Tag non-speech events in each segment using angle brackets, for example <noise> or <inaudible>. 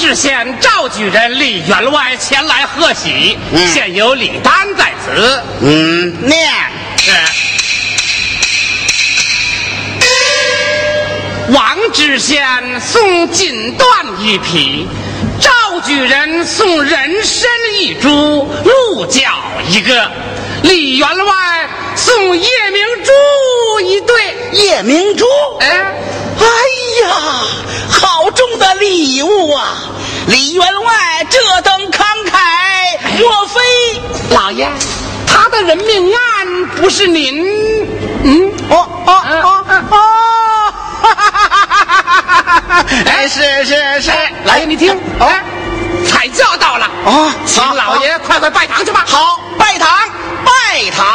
知县赵举人李员外前来贺喜，现有李丹在此。嗯，念是。王知县送锦缎一匹，赵举人送人参一株，鹿角一个，李员外送夜明珠一对。夜明珠，哎，哎呀，好重的礼物啊！李员外这等慷慨，莫非老爷，他的人命案不是您？嗯，哦哦哦哦，哈哈！哎，是是是，老爷你听，哎，彩轿到了，哦请老爷快快拜堂去吧。好，拜堂拜堂。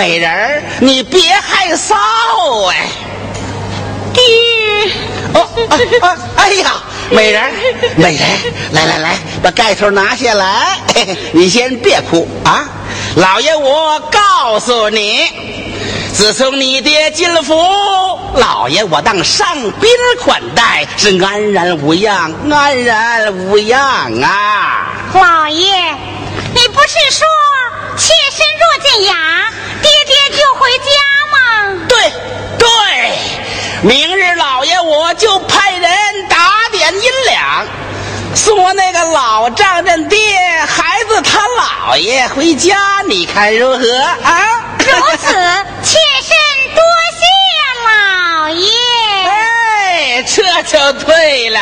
美人儿，你别害臊哎。爹，哦啊啊！哎呀，美人儿，美人儿，来来来，把盖头拿下来。嘿嘿你先别哭啊，老爷我告诉你，自从你爹进了府，老爷我当上宾款待，是安然无恙，安然无恙啊。老爷，你不是说妾身若见雅，爹爹就回家吗？对对，明日老爷我就派人打点银两，送我那个老丈人爹孩子他姥爷回家，你看如何啊？如此，妾身多谢老爷。哎，这就对了。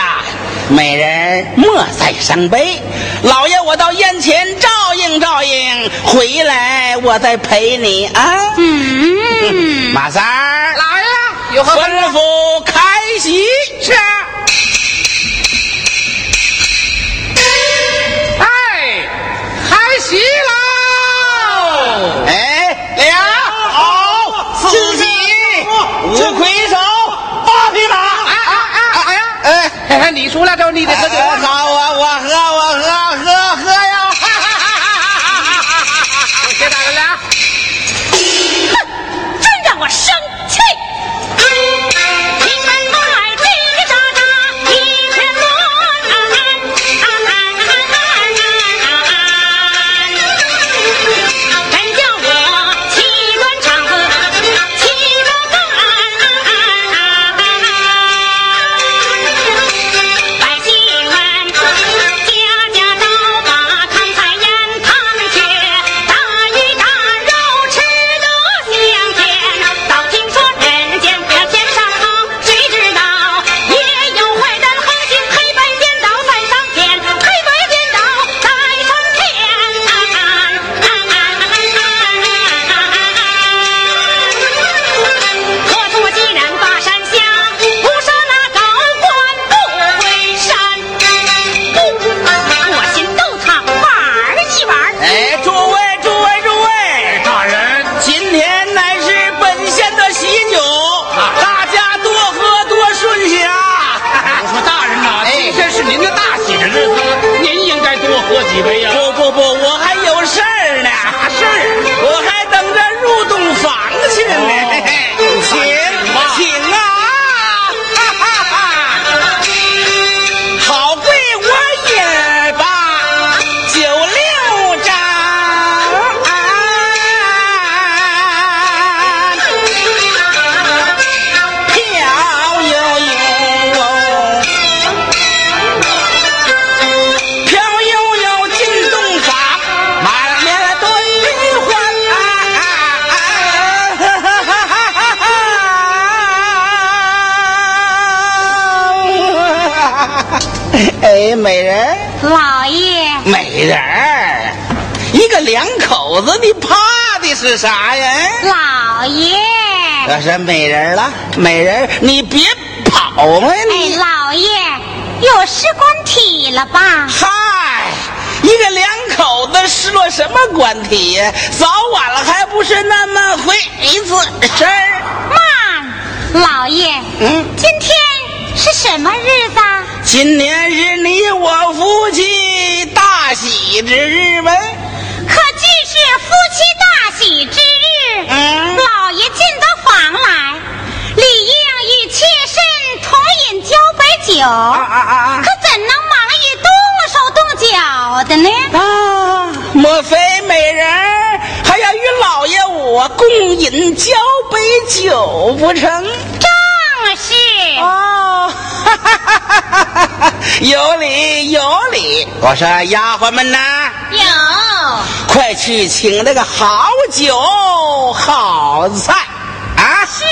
美人莫再伤悲，老爷我到宴前照应照应，回来我再陪你啊。嗯，<laughs> 马三儿，老爷有何吩吩咐？开席。是。哎，开席喽！哎，俩好，四喜，五魁首，八匹马。哎哎哎哎呀！哎，哎，你出来之后，你得喝酒好啊！我我喝，我喝，老爷，美人儿，一个两口子，你怕的是啥呀？老爷，我是美人了，美人，你别跑啊哎，你！老爷，有失官体了吧？嗨，一个两口子失落什么官体呀？早晚了还不是那么回事儿？慢，老爷，嗯，今天是什么日子啊？今年是你之日呗。可既是夫妻大喜之日，嗯老爷进得房来，理应与妾身同饮交杯酒，啊啊啊可怎能忙于动手动脚的呢？啊！莫非美人还要与老爷我共饮交杯酒不成？正是，哦，哈哈哈哈哈哈有理有理。我说丫鬟们呐，有快去请那个好酒好菜啊！是。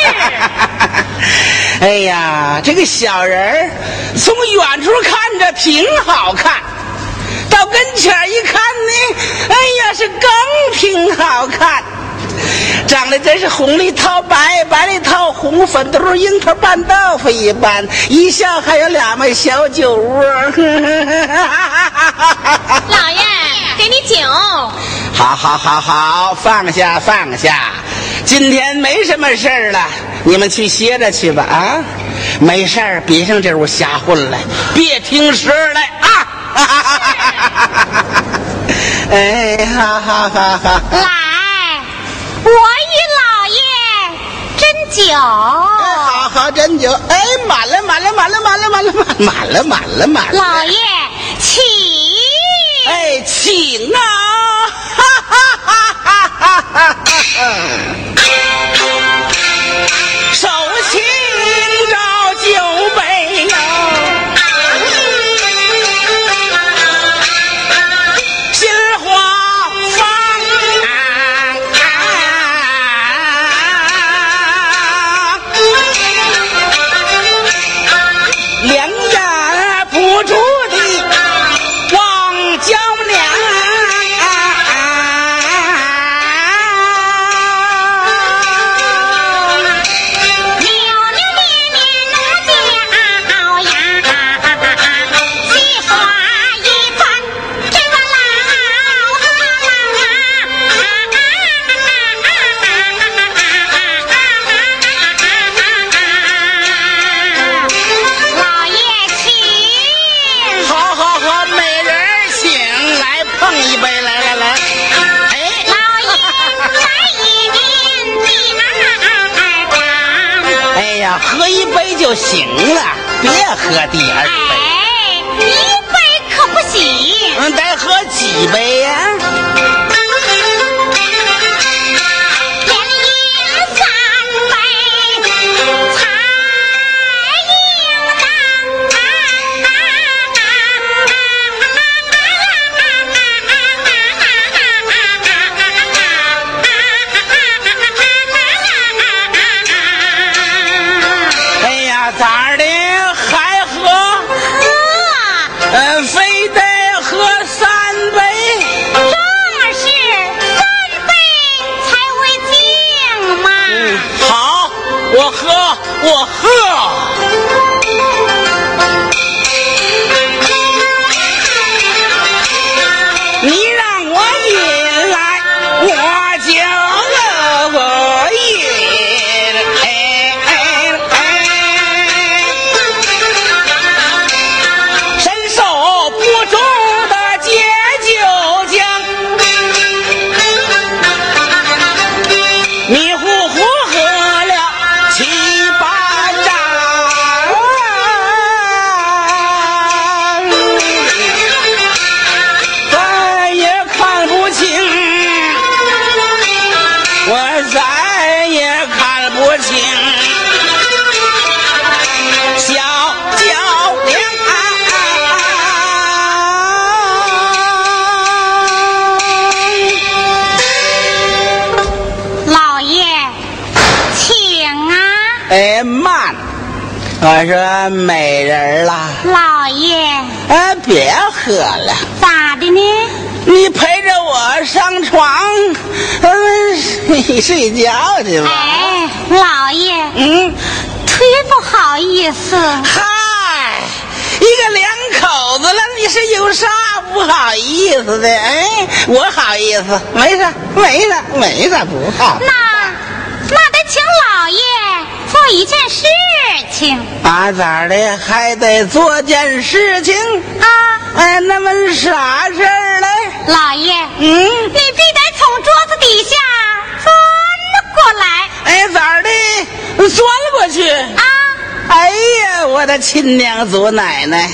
<laughs> 哎呀，这个小人儿从远处看着挺好看，到跟前一看呢，哎呀，是更挺好看。<laughs> 长得真是红里透白，白里透红，粉嘟嘟樱桃拌豆腐一般，一笑还有两枚小酒窝。<laughs> 老爷，给你酒。好好好好，放下放下，今天没什么事儿了，你们去歇着去吧啊！没事儿，别上这屋瞎混了，别听声儿来啊！<laughs> 哎，哈哈哈哈！来，我与老爷斟酒。好好斟酒，哎，满了满了满了满了满了满满了满了满了，老爷，请。哎，请啊！哈哈哈哈哈哈哈！手请着酒杯呀，喝一杯就行了，别喝第二杯。哎，一杯可不行。嗯，得喝几杯呀、连哎，慢！我说美人儿啦，老老爷，哎，别喝了，咋的呢？你陪着我上床，嗯，睡觉去吧。哎，老爷，嗯，忒不好意思。嗨，一个两口子了，你是有啥不好意思的？哎，我好意思，没啥，没啥，没啥不好。那那得请老爷做一件事情啊，咋的？还得做件事情？啊，哎，那么啥事儿嘞？老爷，嗯，你必得从桌子底下钻过来哎，咋的？钻过去。啊！哎呀，我的亲娘祖奶奶，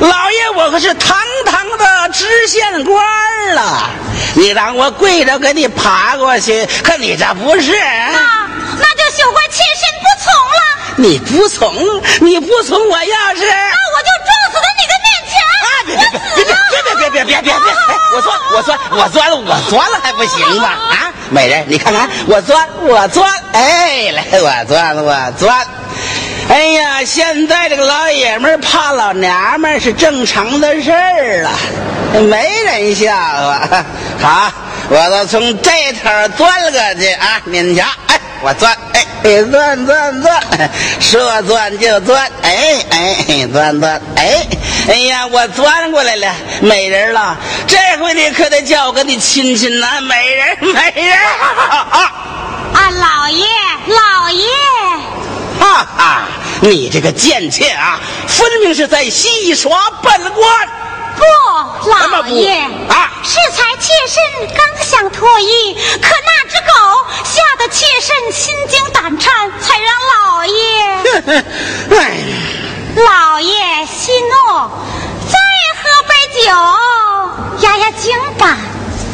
老爷我可是堂堂的知县官了，你让我跪着给你爬过去，可你这不是？那那就休怪妾身不从了，你不从，你不从，我要是……那我就撞死在你的面前。啊，别别别别别别别别别别！哎，我钻我钻我钻了我钻了还不行吗？啊，美人，你看看我钻我钻，哎，来我钻我钻。哎呀，现在这个老爷们怕老娘们是正常的事儿了，没人笑话。好，我就从这头钻了过去啊！您瞧，哎，我钻，哎，哎钻钻钻，说钻就钻，哎哎，钻钻，哎，哎呀，我钻过来了，美人了，这回你可得叫我跟你亲亲呐，美人，美人，啊啊，老爷，老爷，哈哈，你这个贱妾啊，分明是在戏耍本官。不，老爷啊适才妾身刚想脱衣，可那吓得妾身心惊胆颤，才让老爷 <laughs> 哎，老爷息怒，再喝杯酒压压惊吧。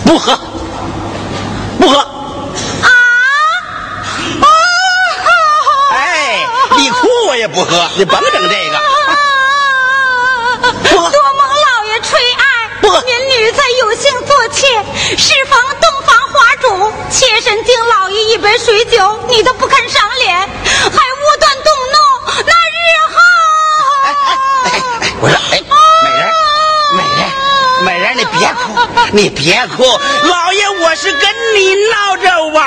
不喝，不喝。啊啊！哎，你哭我也不喝，你甭整这个。多蒙老爷垂爱，不民女才有幸做妾。适逢洞房花烛，妾身敬老爷一杯水酒，你都不肯赏脸，还无端动怒，那日后……哎哎哎，我说，哎，美人，美人，美人，你别哭，你别哭，老爷我是跟你闹着玩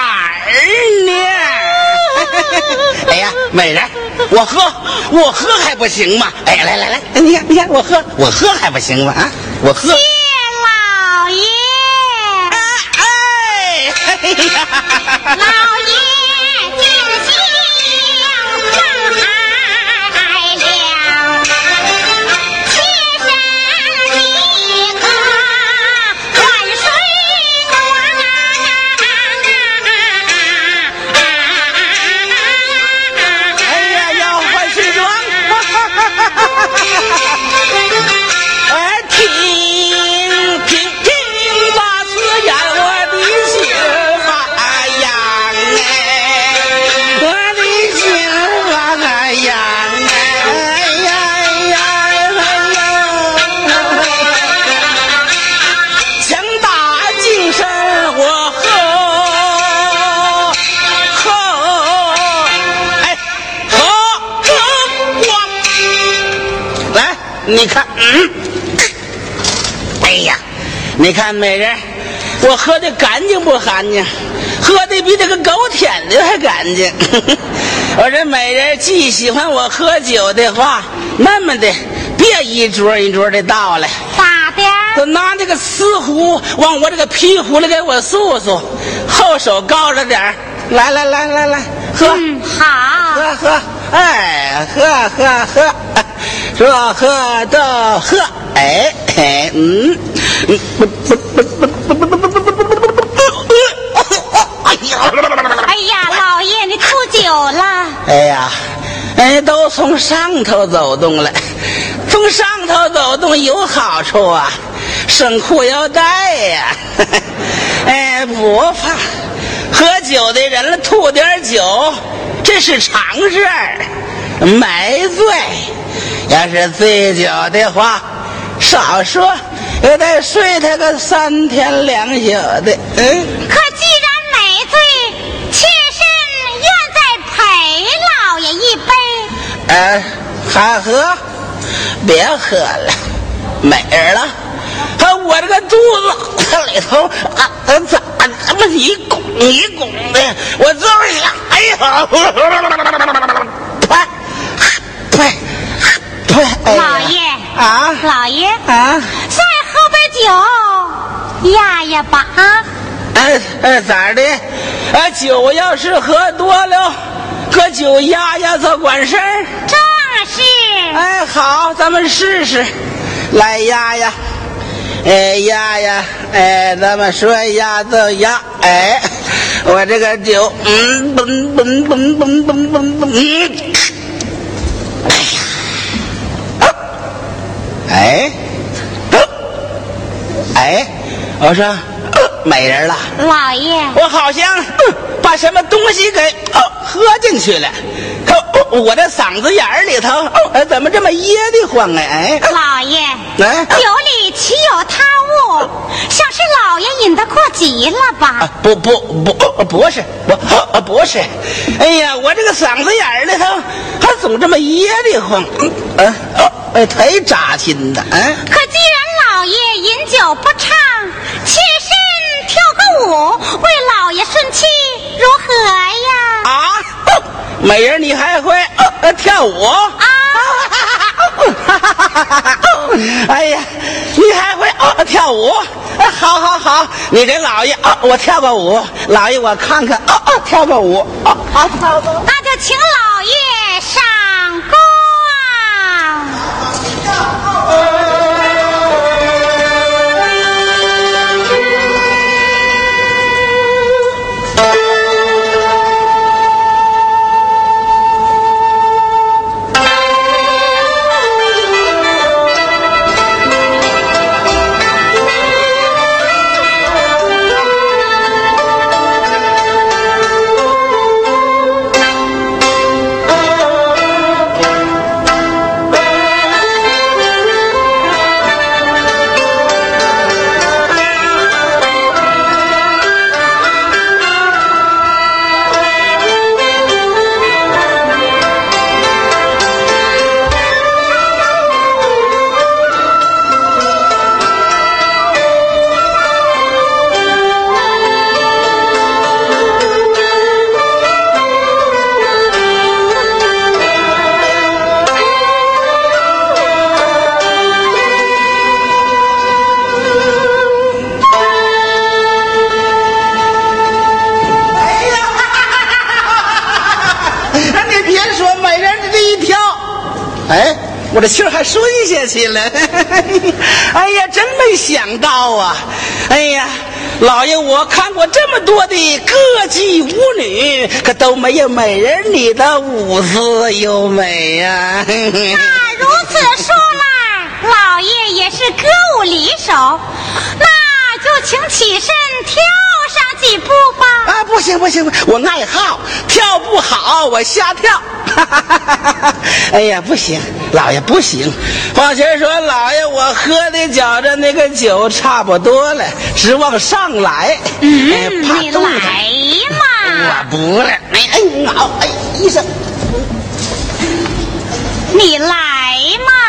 呢。<laughs> 哎呀，美人，我喝，我喝还不行吗？哎，来来来，你看你看，我喝，我喝还不行吗？啊，我喝。你看美人，我喝的干净不干净？喝的比这个狗舔的还干净。<laughs> 我这美人既喜欢我喝酒的话，那么的别一桌一桌的倒来。咋的？就拿那个瓷壶往我这个皮壶里给我漱漱，后手高着点儿来来来来来，喝、嗯，好。喝喝，哎，喝喝喝，说喝就喝，哎哎嗯哎呀老爷你吐酒了。哎呀哎都从上头走动了。从上头走动有好处啊省裤腰带呀。<laughs> 哎不怕喝酒的人了吐点酒这是常事儿没醉。要是醉酒的话少说。也得睡他个三天两宿的。嗯。可既然没醉，妾身愿再陪老爷一杯。哎，还喝？别喝了，没人了。我这个肚子里头啊，咋那么一拱一拱的？我这么想，哎呀！老爷啊，老爷啊，酒压压吧啊！哎哎，咋的？哎，酒要是喝多了，喝酒压压才管事儿。正是。哎，好，咱们试试，来压压。哎压压，哎，咱们说压就压，哎，我这个酒，嗯，嘣嘣嘣嘣嘣嘣嘣，哎呀，哎，哎，我说没人了，老爷，我好像把什么东西给喝进去了。我这嗓子眼儿里头，哎，怎么这么噎得慌哎？老爷，哎，酒里岂有他物？想是老爷饮得过急了吧？不不不，不是，不不是。哎呀，我这个嗓子眼儿里头还总这么噎得慌，嗯，哎，忒扎心的，嗯。可既然老爷饮酒不畅，妾身跳个舞，为老爷顺气，如何呀？啊！美人，你还会呃跳舞？啊！<laughs> 哎呀，你还会哦跳舞？好好好，你给老爷啊，我跳个舞，老爷我看看啊啊，跳个舞啊好，跳个。那就请老爷上光。我这气儿还顺下去了，<laughs> 哎呀，真没想到啊！哎呀，老爷，我看过这么多的歌妓舞女，可都没有美人你的舞姿优美呀。那如此说来，老爷也是歌舞离手，那就请起身跳上几步吧。啊，不行不行，我爱好跳不好，我瞎跳。<laughs> 哎呀，不行，老爷不行。王琴说，老爷我喝的觉着那个酒差不多了，直往上来。嗯，你来嘛。我不来。哎哎，好哎医生，你来嘛。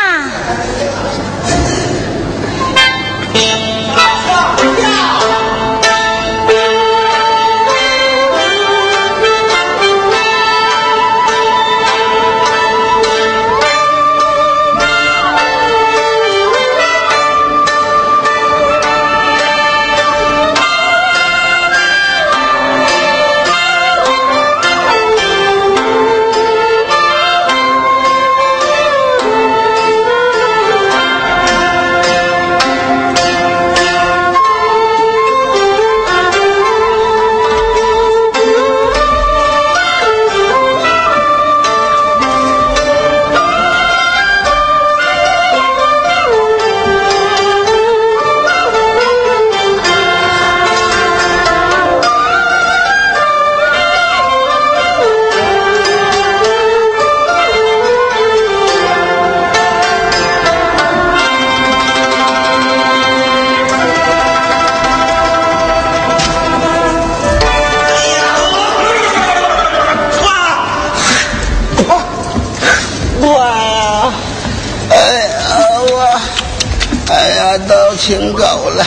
请够了。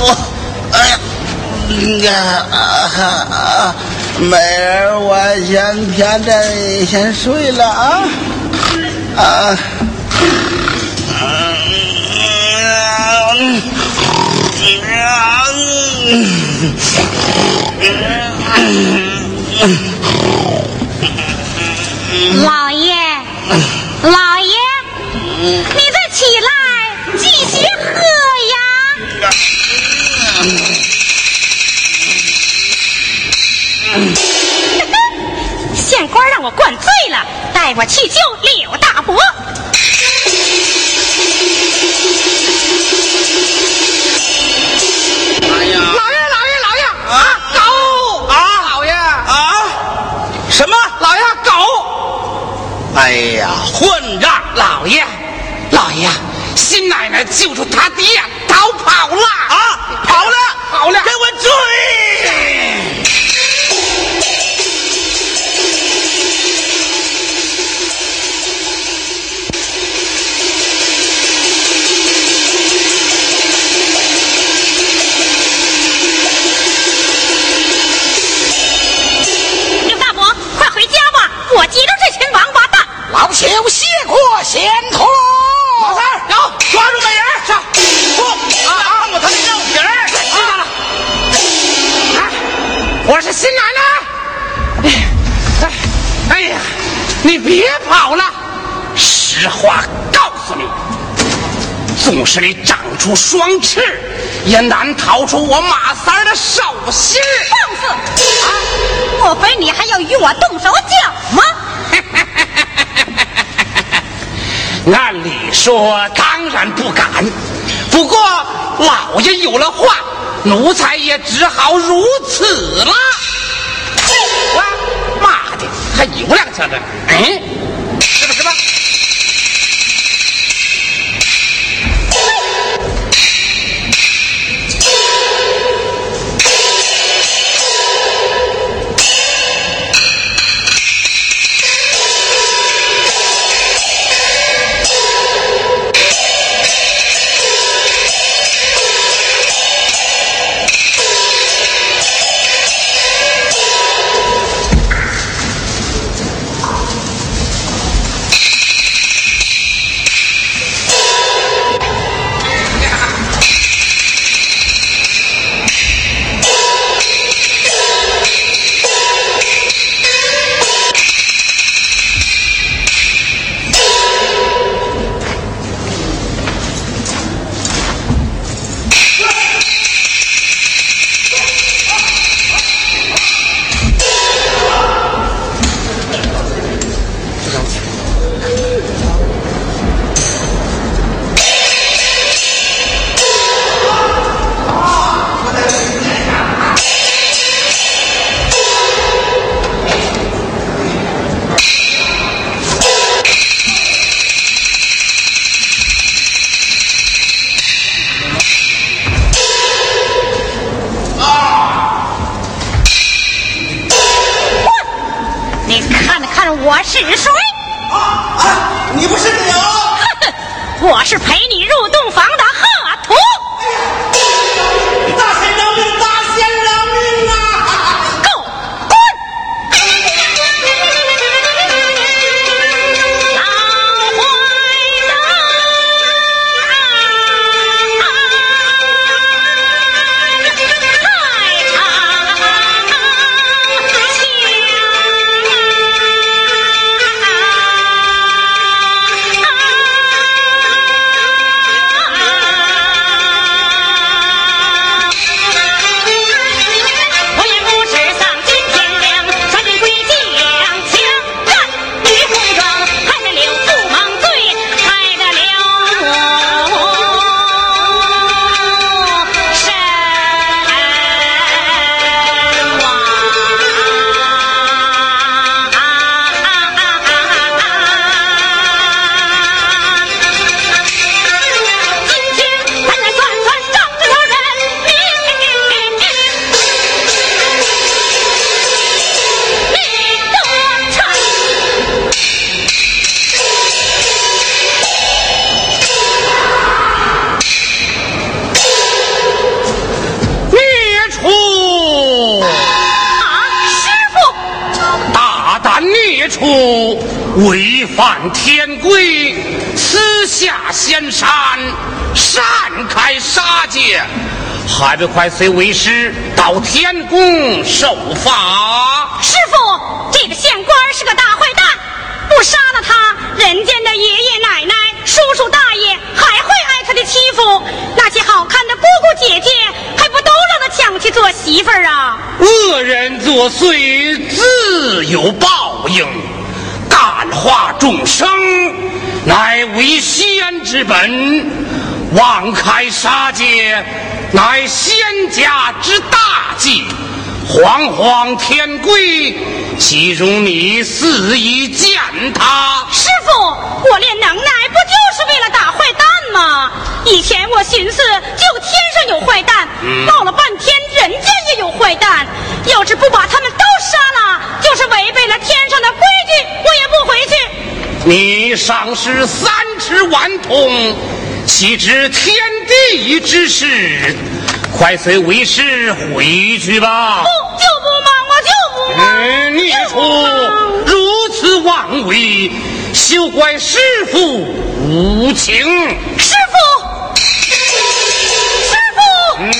我，哎呀，啊啊！美人，我先偏着先睡了啊啊！老爷，老爷，你带我去救柳大伯。哎呀！老爷，老爷，老爷啊狗啊老爷，啊！什么？老爷狗，哎呀，混账！老爷，老爷，新奶奶救出他爹，逃跑了啊，跑了，跑了使你长出双翅，也难逃出我马三儿的手心儿。放肆！啊，莫非你还要与我动手脚吗？<laughs> 按理说当然不敢，不过老爷有了话，奴才也只好如此了。哇，妈的，还有两下子，嗯，违反天规，私下仙山，擅开杀戒，还不快随为师到天宫受罚？师傅，这个县官是个大坏蛋，不杀了他，人间的爷爷奶奶、叔叔大爷还会挨他的欺负，那些好看的姑姑姐姐还不都让他抢去做媳妇儿啊？恶人作祟，自有报应。感化众生，乃为仙之本；妄开杀戒，乃仙家之大忌。惶惶天规，岂容你肆意践踏？师傅，我练能耐不就是为了打坏蛋吗？以前我寻思，就天上有坏蛋，闹了半天人间也有坏蛋。要是不把他们都杀了，就是违背了天上的规矩，我也不回去。你赏识三尺顽童，岂知天地之事？快随为师回去吧。不，就不嘛，我就不忙。你出如此妄为，休怪师傅无情。师傅，师傅。嗯